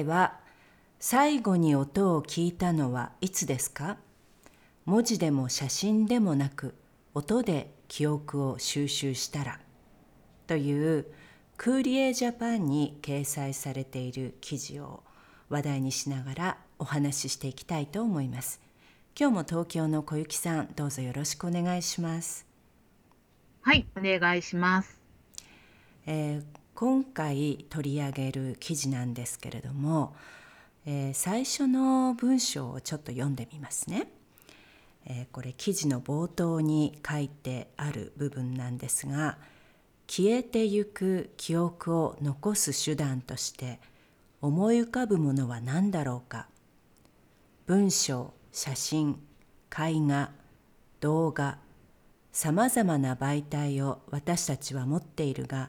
回は最後に音を聞いたのはいつですか？文字でも写真でもなく音で記憶を収集したらというクーリエジャパンに掲載されている記事を話題にしながらお話ししていきたいと思います。今日も東京の小雪さんどうぞよろしくお願いします。はい、お願いします。えー今回取り上げる記事なんですけれども、えー、最初の文章をちょっと読んでみますね。えー、これ記事の冒頭に書いてある部分なんですが消えてゆく記憶を残す手段として思い浮かぶものは何だろうか？文章写真絵画動画さまざまな媒体を私たちは持っているが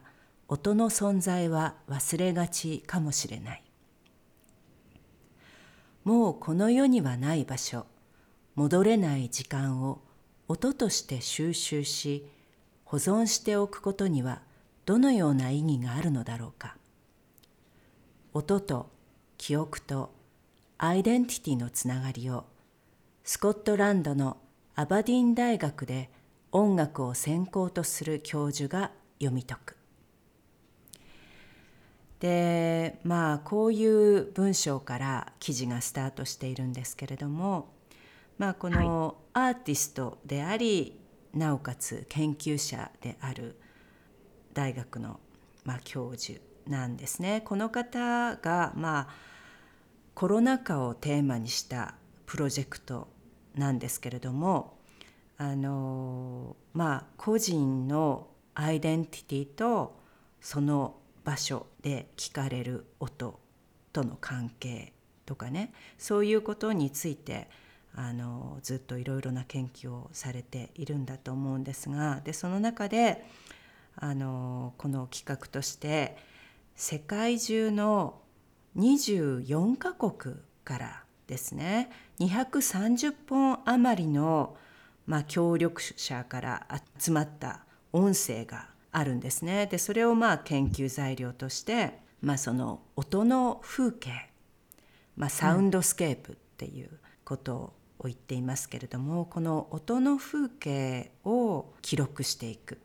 音の存在は忘れがちかもしれない。もうこの世にはない場所戻れない時間を音として収集し保存しておくことにはどのような意義があるのだろうか。音と記憶とアイデンティティのつながりをスコットランドのアバディン大学で音楽を専攻とする教授が読み解く。でまあこういう文章から記事がスタートしているんですけれども、まあ、このアーティストであり、なおかつ研究者である大学の、まあ、教授なんですね。この方が、まあ、コロナ禍をテーマにしたプロジェクトなんですけれどもあのまあ個人のアイデンティティとその場所で聞かれる音との関係とかね。そういうことについてあのずっといろいろな研究をされているんだと思うんですがでその中であのこの企画として世界中の24カ国からですね230本余りの、まあ、協力者から集まった音声があるんですね。でそれをまあ研究材料として、まあ、その音の風景、まあ、サウンドスケープっていうことを言っていますけれども、うん、この音の風景を記録していく。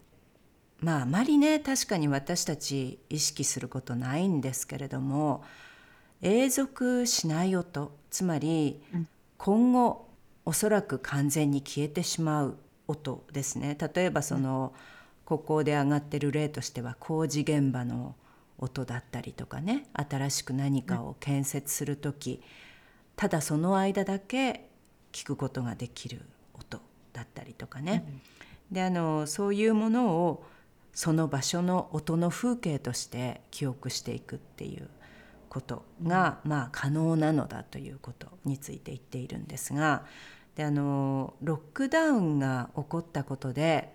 まああまりね確かに私たち意識することないんですけれども永続しない音つまり今後おそらく完全に消えてしまう音ですね例えばその、うんここで上がってる例としては工事現場の音だったりとかね新しく何かを建設する時、ただその間だけ聞くことができる音だったりとかね、うん、であのそういうものをその場所の音の風景として記憶していくっていうことが、うん、まあ、可能なのだということについて言っているんですが。であのロックダウンが起こったことで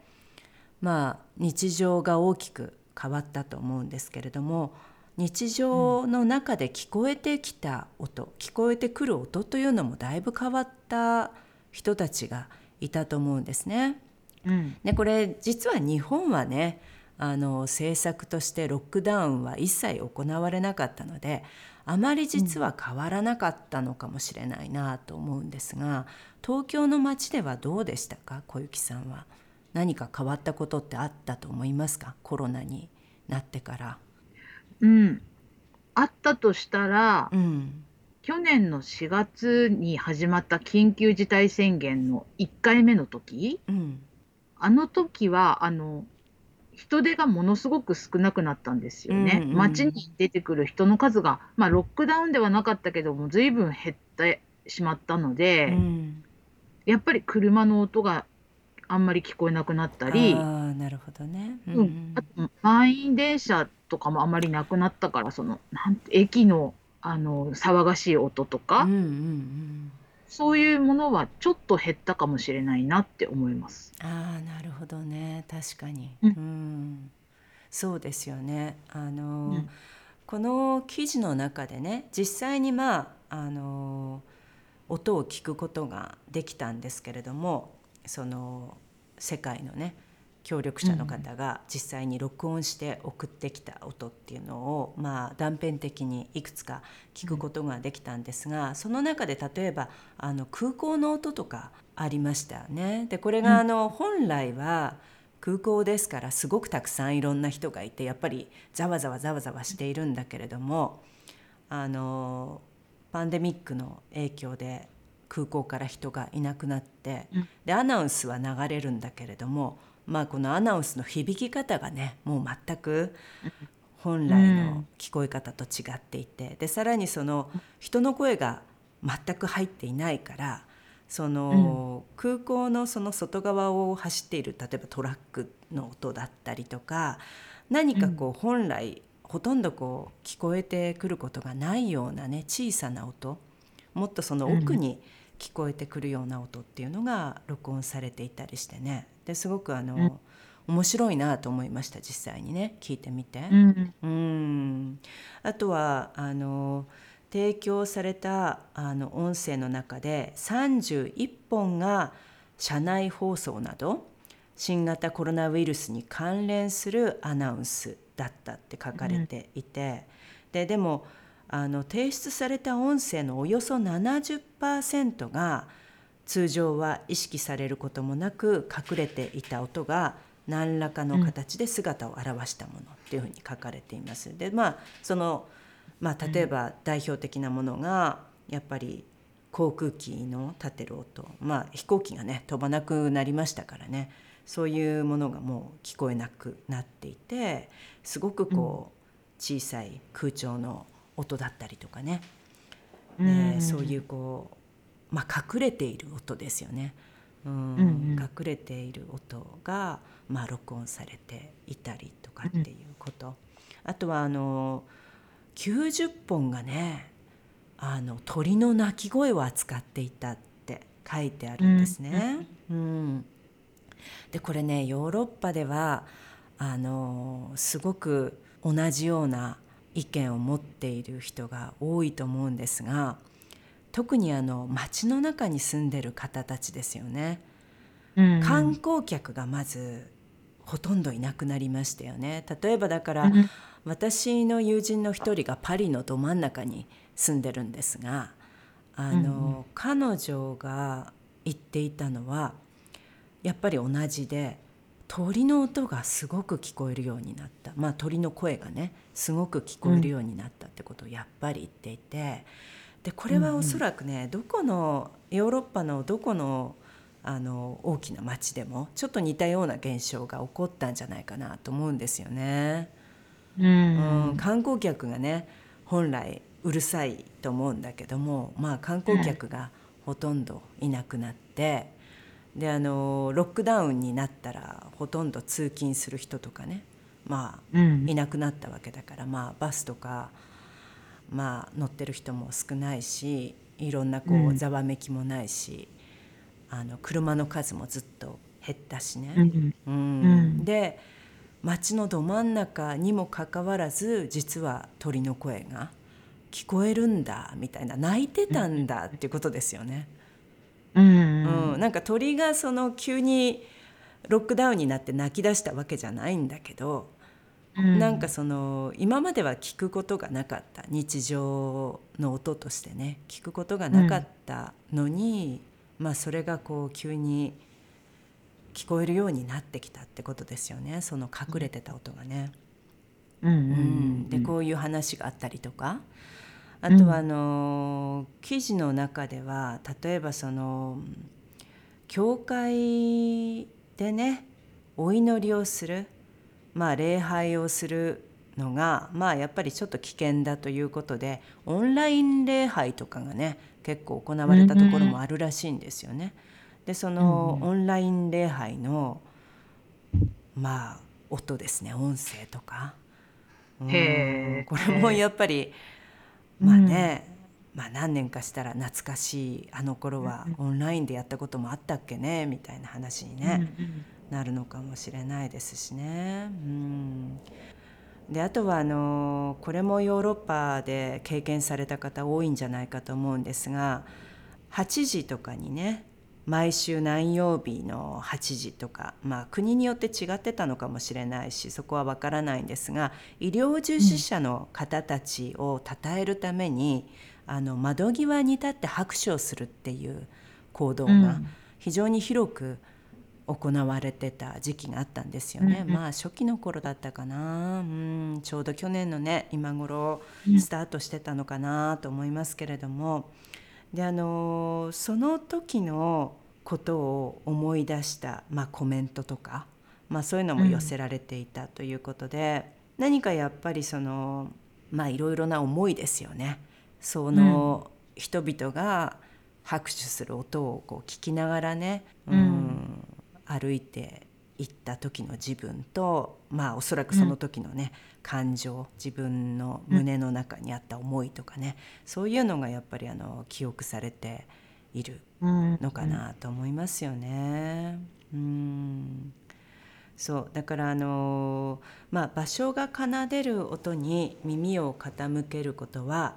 まあ、日常が大きく変わったと思うんですけれども日常の中で聞こえてきた音、うん、聞こえてくる音というのもだいぶ変わった人たちがいたと思うんですね。うん、でこれ実は日本はねあの政策としてロックダウンは一切行われなかったのであまり実は変わらなかったのかもしれないなと思うんですが東京の街ではどうでしたか？小雪さんは。何か変わったことってあったと思いますか？コロナになってから。うん、あったとしたら、うん、去年の4月に始まった緊急事態宣言の1回目の時、うん、あの時はあの人手がものすごく少なくなったんですよね。うんうん、街に出てくる人の数が、まあ、ロックダウンではなかったけども随分減ってしまったので、うん、やっぱり車の音があんまり聞こえなくなったり、あなるほどね、うん。うん、あと満員電車とかもあんまりなくなったからそのなん駅のあの騒がしい音とか、うんうんうん、そういうものはちょっと減ったかもしれないなって思います。ああなるほどね。確かに、うん、うん、そうですよね。あの、うん、この記事の中でね実際にまああの音を聞くことができたんですけれどもその世界のね協力者の方が実際に録音して送ってきた音っていうのを、まあ、断片的にいくつか聞くことができたんですが、その中で例えばあの空港の音とかありましたよね。でこれがあの本来は空港ですからすごくたくさんいろんな人がいてやっぱりざわざわざわざわしているんだけれどもあのパンデミックの影響で空港から人がいなくなって、うん、でアナウンスは流れるんだけれども、まあ、このアナウンスの響き方がねもう全く本来の聞こえ方と違っていてでさらにその人の声が全く入っていないからその空港のその外側を走っている例えばトラックの音だったりとか何かこう本来ほとんどこう聞こえてくることがないようなね小さな音もっとその奥に、うん聞こえてくるような音っていうのが録音されていたりしてね。ですごくあの、うん、面白いなと思いました実際にね。聞いてみて。うん、うん。あとはあの提供されたあの音声の中で31本が社内放送など新型コロナウイルスに関連するアナウンスだったって書かれていて、うん、ででもあの提出された音声のおよそ70%が通常は意識されることもなく隠れていた音が何らかの形で姿を現したものっていうふうに書かれています。でまあそのまあ、例えば代表的なものがやっぱり航空機の立てる音まあ飛行機がね飛ばなくなりましたからねそういうものがもう聞こえなくなっていてすごくこう小さい空調の音だったりとかね、うん、そういうこう、まあ、隠れている音ですよね、うん、うんうん、隠れている音が、まあ、録音されていたりとかっていうこと、うん、あとはあの90本がねあの鳥の鳴き声を扱っていたって書いてあるんですね。うん、うん、でこれねヨーロッパではあのすごく同じような意見を持っている人が多いと思うんですが特にあの街の中に住んでる方たちですよね、うん、観光客がまずほとんどいなくなりましたよね。例えばだから、うん、私の友人の一人がパリのど真ん中に住んでるんですがあの、うん、彼女が言っていたのはやっぱり同じで鳥の音がすごく聞こえるようになったまあ鳥の声がねすごく聞こえるようになったってことをやっぱり言っていてでこれはおそらくねどこのヨーロッパのどこのあの大きな町でもちょっと似たような現象が起こったんじゃないかなと思うんですよね。うん、うん、観光客がね本来うるさいと思うんだけどもまあ観光客がほとんどいなくなって。であのロックダウンになったらほとんど通勤する人とかねまあ、うん、いなくなったわけだから、まあ、バスとか、まあ、乗ってる人も少ないしいろんなこうざわめきもないし、うん、あの車の数もずっと減ったしね。うん、うん、で街のど真ん中にもかかわらず実は鳥の声が聞こえるんだみたいな泣いてたんだっていうことですよね。うん、うん、なんか鳥がその急にロックダウンになって泣き出したわけじゃないんだけど、うん、なんかその今までは聞くことがなかった。日常の音としてね。聞くことがなかったのに、うん、まあそれがこう急に聞こえるようになってきたってことですよね。その隠れてた音がね。うん、うん、でこういう話があったりとか。あとはあの、記事の中では例えばその教会でねお祈りをする、まあ、礼拝をするのがまあやっぱりちょっと危険だということでオンライン礼拝とかがね結構行われたところもあるらしいんですよね。でそのオンライン礼拝のまあ音ですね。音声とか、うん、へこれもやっぱりまあね、うん、まあ何年かしたら懐かしいあの頃はオンラインでやったこともあったっけねみたいな話にね、うんうん、なるのかもしれないですしね。うん。であとはあのこれもヨーロッパで経験された方多いんじゃないかと思うんですが8時とかにね毎週何曜日の8時とか、まあ、国によって違ってたのかもしれないしそこは分からないんですが医療従事者の方たちを称えるために、うん、あの窓際に立って拍手をするっていう行動が非常に広く行われてた時期があったんですよね、うん、まあ初期の頃だったかな。うん。ちょうど去年のね今頃スタートしてたのかなと思いますけれども。であのその時のことを思い出した、まあ、コメントとか、まあ、そういうのも寄せられていたということで、うん、何かやっぱりそのまあいろいろな思いですよね。その人々が拍手する音をこう聞きながらね、うん、歩いて行った時の自分とまあおそらくその時のね、うん、感情自分の胸の中にあった思いとかね、そういうのがやっぱりあの記憶されているのかなと思いますよね。うんそうだからあのまあ場所が奏でる音に耳を傾けることは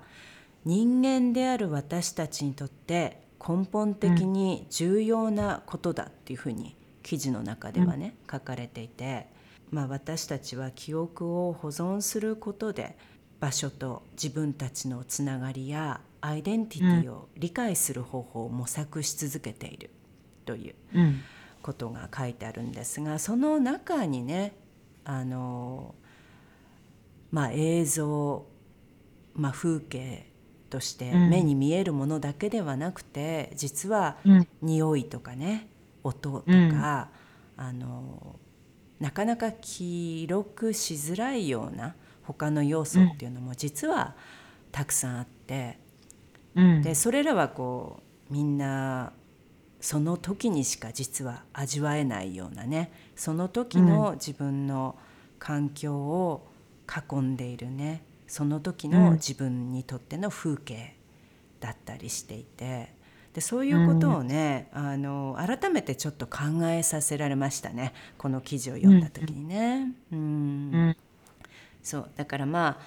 人間である私たちにとって根本的に重要なことだっていうふうに記事の中ではね、書かれていて、まあ、私たちは記憶を保存することで場所と自分たちのつながりやアイデンティティを理解する方法を模索し続けているということが書いてあるんですがその中にねあの、まあ、映像、まあ、風景として目に見えるものだけではなくて実は匂いとかね音とか、うん、あのなかなか記録しづらいような他の要素っていうのも実はたくさんあって、うん、でそれらはこうみんなその時にしか実は味わえないようなねその時の自分の環境を囲んでいるねその時の自分にとっての風景だったりしていてでそういうことをね、うん、あの改めてちょっと考えさせられましたね。この記事を読んだ時にね。うん、うん、そう。だからま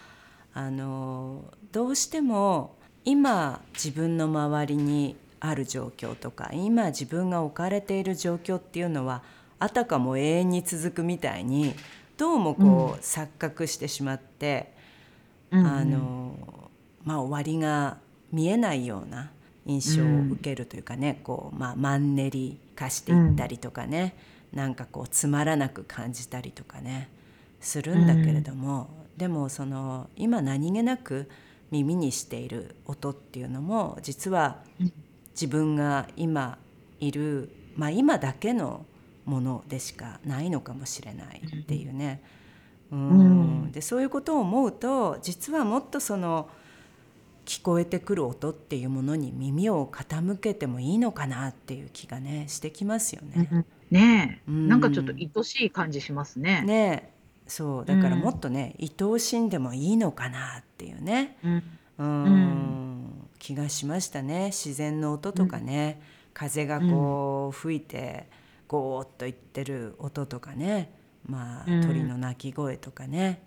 ああのどうしても今自分の周りにある状況とか今自分が置かれている状況っていうのはあたかも永遠に続くみたいにどうもこう、うん、錯覚してしまって、うん、あのまあ終わりが見えないような印象を受けるというかね、うん、こうまあ、マンネリ化していったりとかね、うん、なんかこうつまらなく感じたりとかねするんだけれども、うん、でもその今何気なく耳にしている音っていうのも実は自分が今いる、まあ、今だけのものでしかないのかもしれないっていうね。うん、でそういうことを思うと実はもっとその聞こえてくる音っていうものに耳を傾けてもいいのかなっていう気がねしてきますよね。うん、ねえ、うん、なんかちょっと愛しい感じしますね。ねそう。だからもっとね、うん、愛おしんでもいいのかなっていうね、うん、うん。気がしましたね。自然の音とかね、風がこう吹いてゴーッといってる音とかね。まあ鳥の鳴き声とかね。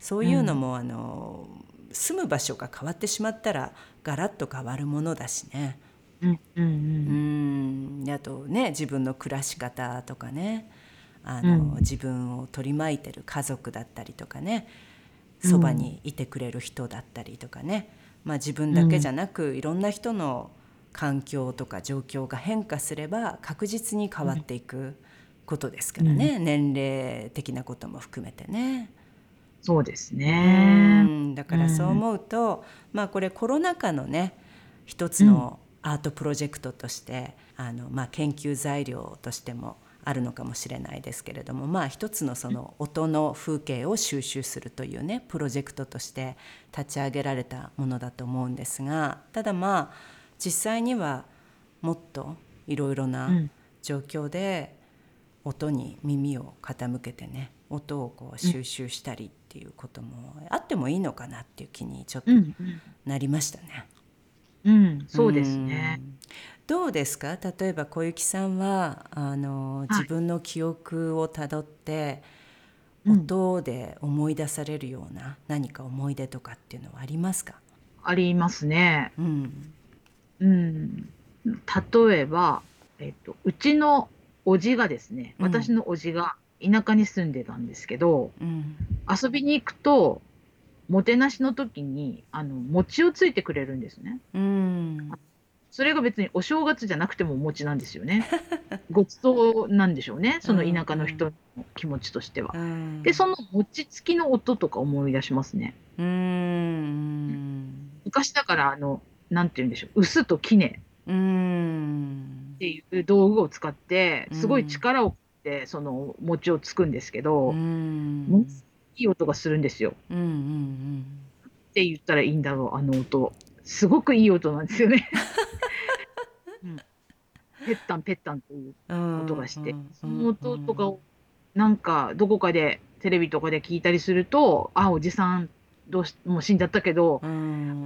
そういうのもあの住む場所が変わってしまったらガラッと変わるものだしね。うんうんうん、あとね自分の暮らし方とかね。あの、うん、自分を取り巻いてる家族だったりとかね。そばにいてくれる人だったりとかね、まあ、自分だけじゃなく、いろんな人の環境とか状況が変化すれば確実に変わっていくことですからね、年齢的なことも含めてね。そうですね。だからそう思うと、まあこれコロナ禍のね一つのアートプロジェクトとして、あのまあ研究材料としてもあるのかもしれないですけれどもまあ一つのその音の風景を収集するというねプロジェクトとして立ち上げられたものだと思うんですがただまあ実際にはもっといろいろな状況で音に耳を傾けてね音をこう収集したりっていうこともあってもいいのかなっていう気にちょっとなりましたね。うん、うん、そうですね。どうですか？例えば小雪さんはあの自分の記憶をたどって、はい、音で思い出されるような何か思い出とかっていうのはありますか？ありますね。うん、うん、例えば、えっと、うちのおじがですね、私のおじが田舎に住んでたんですけど、うん、遊びに行くと、もてなしの時に、あの、餅をついてくれるんですね。うん。それが別にお正月じゃなくてもお餅なんですよね。ごちそうなんでしょうね。その田舎の人の気持ちとしては。うん、で、その餅つきの音とか思い出しますね。うん。昔だから、あの、なんて言うんでしょう。臼と杵。うん。っていう道具を使って、すごい力をその餅をつくんですけど、うん、いい音がするんですよ。うんうんうん、って言ったらいいんだろうあの音。すごくいい音なんですよね。うん、ペッタンペッタンという音がして、その音とかをなんかどこかでテレビとかで聞いたりするとあおじさんどうしもう死んじゃったけど、うん、お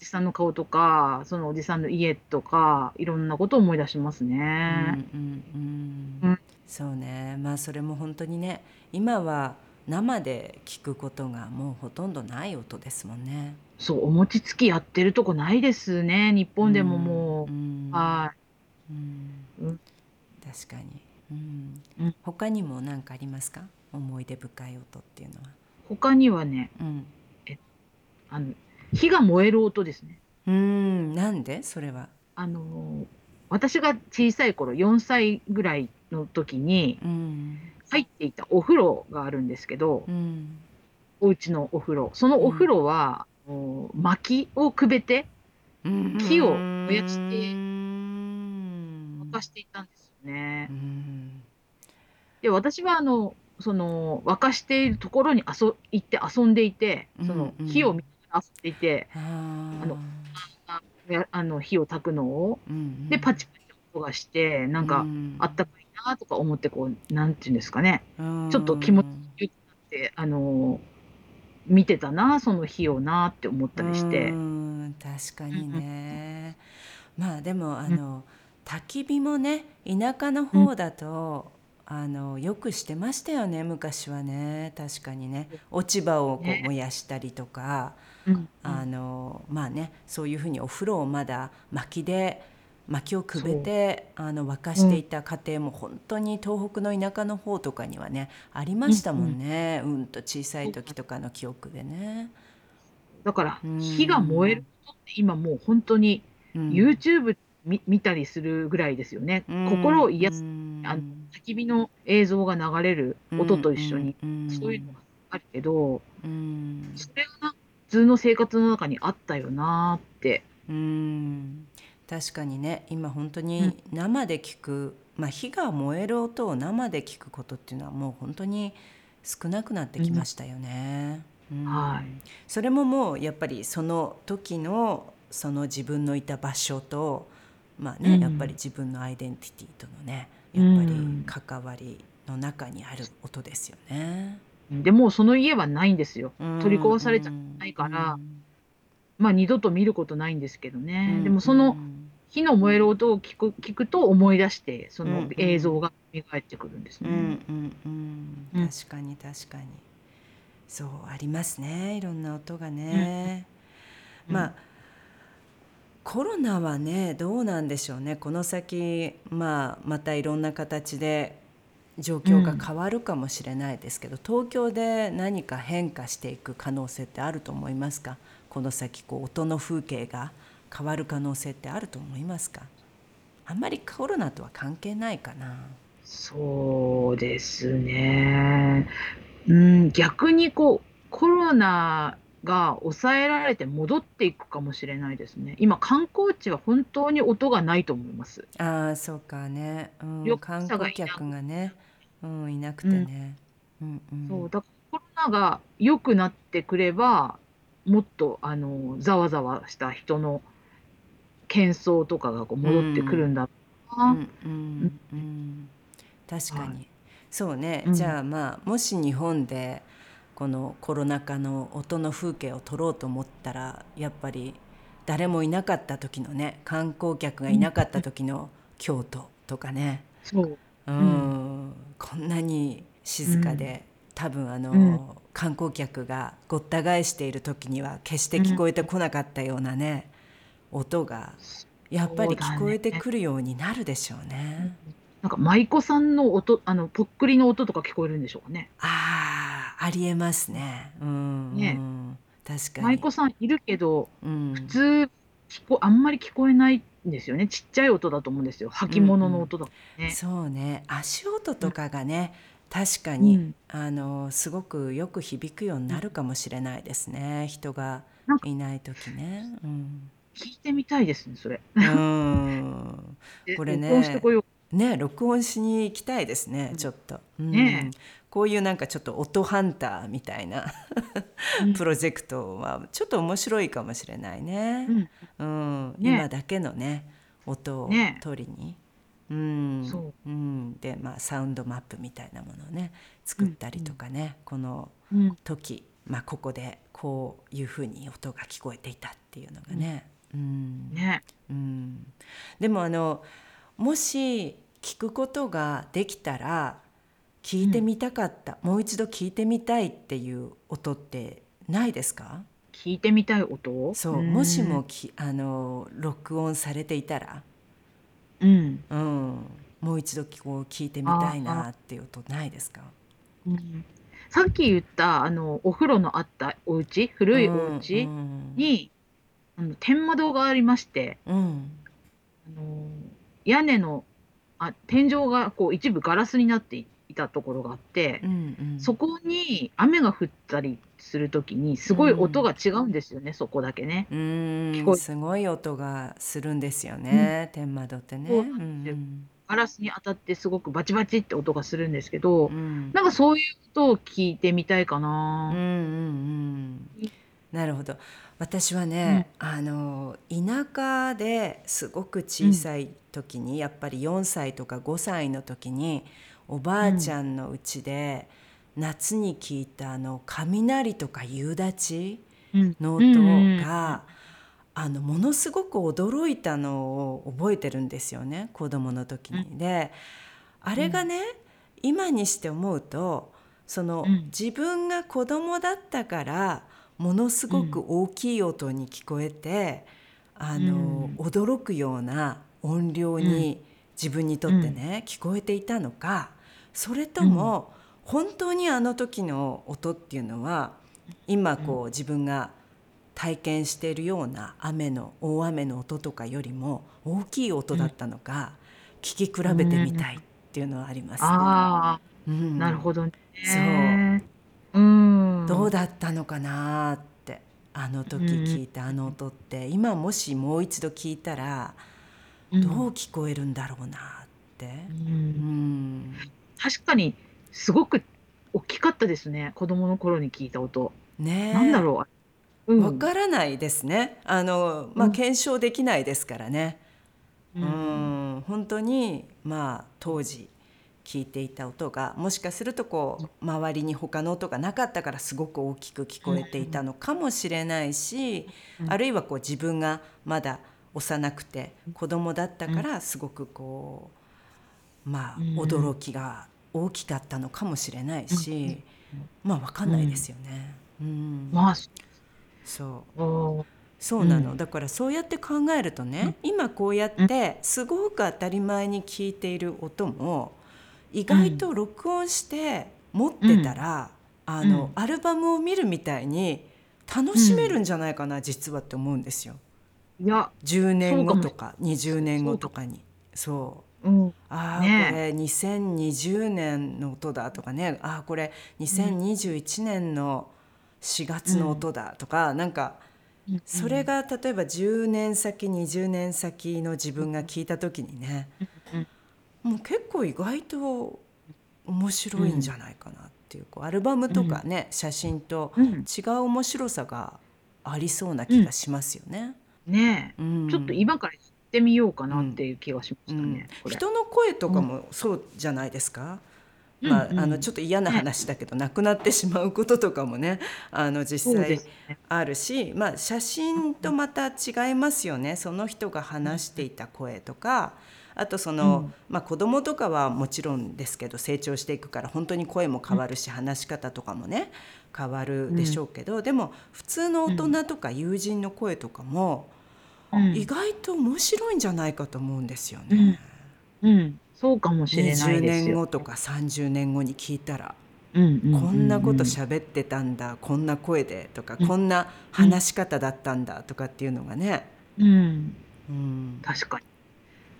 じさんの顔とかそのおじさんの家とかいろんなことを思い出しますね。うんうんうん、そうね。まあそれも本当にね今は生で聞くことがもうほとんどない音ですもんね。そうお餅つきやってるとこないですね日本でももう、うん、はい、うん、確かに、うん。うん、他にも何かありますか？思い出深い音っていうのは。他にはね、うん、えあの火が燃える音ですね。うん、なんで？それは。あの私が小さい頃4歳ぐらいの時に入っていたお風呂があるんですけど、うん、お家のお風呂。そのお風呂は、うん、薪をくべて木を燃やして沸かしていたんですよね。で私はあのその沸かしているところに遊行って遊んでいてその火を見遊っていて、あのあの火を焚くのを、うんうん、でパチパチ音がしてなんか、あったかいなとか思ってこうなんていうんですかね、ちょっと気持ちよくなってあの見てたなその火をなって思ったりして。確かにね、まあでもあの、焚き火もね田舎の方だと、あのよくしてましたよね昔はね。確かにね。落ち葉をこう燃やしたりとか、あのまあねそういうふうにお風呂をまだ薪で薪をくべてあの沸かしていた家庭も本当に東北の田舎の方とかにはねありましたもんね、うん、うん、と小さい時とかの記憶でね。だから火が燃えることって今もう本当に YouTube 見見たりするぐらいですよね。心を癒すあの焚き火の映像が流れる音と一緒に、そういうのがあるけど、それが普通の生活の中にあったよなって。うん。確かにね。今本当に生で聞く、うん、まあ、火が燃える音を生で聞くことっていうのはもう本当に少なくなってきましたよね。うん。はい、それももうやっぱりその時のその自分のいた場所とまあね、うん、やっぱり自分のアイデンティティとのねやっぱり関わりの中にある音ですよね。でもその家はないんですよ。取り壊されちゃないから、まあ二度と見ることないんですけどね。でもその火の燃える音を聞く聞くと思い出してその映像が蘇ってくるんですね。うんうん、確かに確かに。そうありますね。いろんな音がね。まあコロナはねどうなんでしょうね。この先、まあ、またいろんな形で状況が変わるかもしれないですけど、東京で何か変化していく可能性ってあると思いますか？この先こう音の風景が変わる可能性ってあると思いますか？あんまりコロナとは関係ないかなそうですね。うん、逆にこうコロナが抑えられて戻っていくかもしれないですね。今観光地は本当に音がないと思います。ああそうかね、うん、観光客がね、うん、いなくてね。うん、うん、そうだからコロナが良くなってくればもっとあのざわざわした人の喧騒とかがこう戻ってくるんだうんうんうん、確かに、はい、そうね、じゃあまあもし日本でこのコロナ禍の音の風景を撮ろうと思ったらやっぱり誰もいなかった時のね観光客がいなかった時の京都とかね、うん、こんなに静かで、多分あの、観光客がごった返している時には決して聞こえてこなかったようなね、音がやっぱり聞こえてくるようになるでしょうね。なんか舞妓さんの音あのぽっくりの音とか聞こえるんでしょうかね。ああありえますね。うん、ね、確かに。舞妓さんいるけど、うん、普通聞こあんまり聞こえないんですよね。ちっちゃい音だと思うんですよ。履物の音だね、うんうん。そうね。足音とかがね、うん、確かに、うん、あのすごくよく響くようになるかもしれないですね。人がいない時ね。うん。聞いてみたいですね、それ。うん。これね。ね、録音しに行きたいですね、ちょっと。ね、こういうなんかちょっと音ハンターみたいなプロジェクトはちょっと面白いかもしれないね。うん、ね、今だけのね音を取りに。うん、う。ん、でまあサウンドマップみたいなものをね作ったりとかね、うん、この時、まあ、ここでこういうふうに音が聞こえていたっていうのがね。うん。ね。うん、でもあのもし聞くことができたら聞いてみたかった、うん、もう一度聞いてみたいっていう音ってないですか？聞いてみたい音？そう。もしもきあの録音されていたら、うん、うん、もう一度こう聞いてみたいなっていう音ないですか、うん、さっき言ったあのお風呂のあったお家古いお家に、あの天窓がありまして、うん、あの屋根のあ天井がこう一部ガラスになっていたところがあって、うんうん、そこに雨が降ったりする時にすごい音が違うんですよね、うん、そこだけね。うん。すごい音がするんですよね、う。ん、天窓ってね。ガラスに当たってすごくバチバチって音がするんですけど、うん、なんかそういう音を聞いてみたいかな。うんうんうん、なるほど。私はね、うん、あの田舎ですごく小さい時に、うん、やっぱり4歳とか5歳の時におばあちゃんのうちで、夏に聞いたあの雷とか夕立の音が、あのものすごく驚いたのを覚えてるんですよね子供の時に。であれがね、今にして思うとその、自分が子供だったからものすごく大きい音に聞こえて、うん、あの、うん、驚くような音量に自分にとってね、聞こえていたのかそれとも本当にあの時の音っていうのは今こう自分が体験しているような雨の大雨の音とかよりも大きい音だったのか、聞き比べてみたいっていうのはあります、ね、あうん、なるほど、ね、そう。うん。どうだったのかなってあの時聞いたあの音って、今もしもう一度聞いたらどう聞こえるんだろうなって。うん、確かにすごく大きかったですね。子供の頃に聞いた音。ねなんだろう。わ、うん、からないですね。あの、まあ、検証できないですからね。うん、うん。本当にまあ当時聞いていた音がもしかするとこう周りに他の音がなかったからすごく大きく聞こえていたのかもしれないし、あるいはこう自分がまだ幼くて子供だったからすごくこうまあ驚きが大きかったのかもしれないし、まあ分かんないですよね。うん、まあそう。そう。なの、だからそうやって考えるとね、今こうやってすごく当たり前に聞いている音も意外と録音して持ってたら、うん、あの、うん、アルバムを見るみたいに楽しめるんじゃないかな、うん、実はって思うんですよ。いや10年後とか20年後とかに。そう。うん、ああ、ね、これ2020年の音だとかね。ああこれ2021年の4月の音だとか、うん、なんかそれが例えば10年先20年先の自分が聞いた時にね、もう結構意外と面白いんじゃないかなっていうこうアルバムとかね、写真と違う面白さがありそうな気がしますよね。ね。え、うん、ちょっと今からってみようかなっていう気がしましたね。うん、人の声とかもそうじゃないですか？まあ、あのちょっと嫌な話だけど、亡くなってしまうこととかもねあの実際あるし、まあ、写真とまた違いますよね。その人が話していた声とかあとその、まあ、子供とかはもちろんですけど成長していくから本当に声も変わるし、話し方とかもね変わるでしょうけど、でも普通の大人とか友人の声とかも、意外と面白いんじゃないかと思うんですよね。うん。そうかもしれないですよ。年後とか30年後に聞いたら、こんなこと喋ってたんだこんな声でとか、こんな話し方だったんだとかっていうのがね。うん、うん、確かに。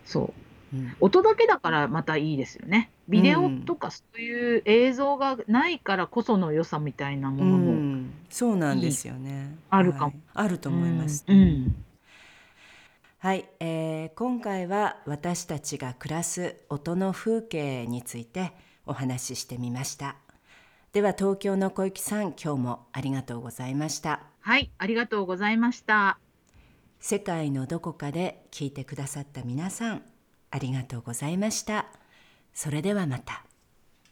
そう、うん、音だけだからまたいいですよね。ビデオとかそういう映像がないからこその良さみたいなものも、うん、そうなんですよね。あるかも、はい、あると思います。うんはい、えー、今回は私たちが暮らす音の風景についてお話ししてみました。では東京の小雪さん今日もありがとうございました。はいありがとうございました。世界のどこかで聞いてくださった皆さんありがとうございました。それではまた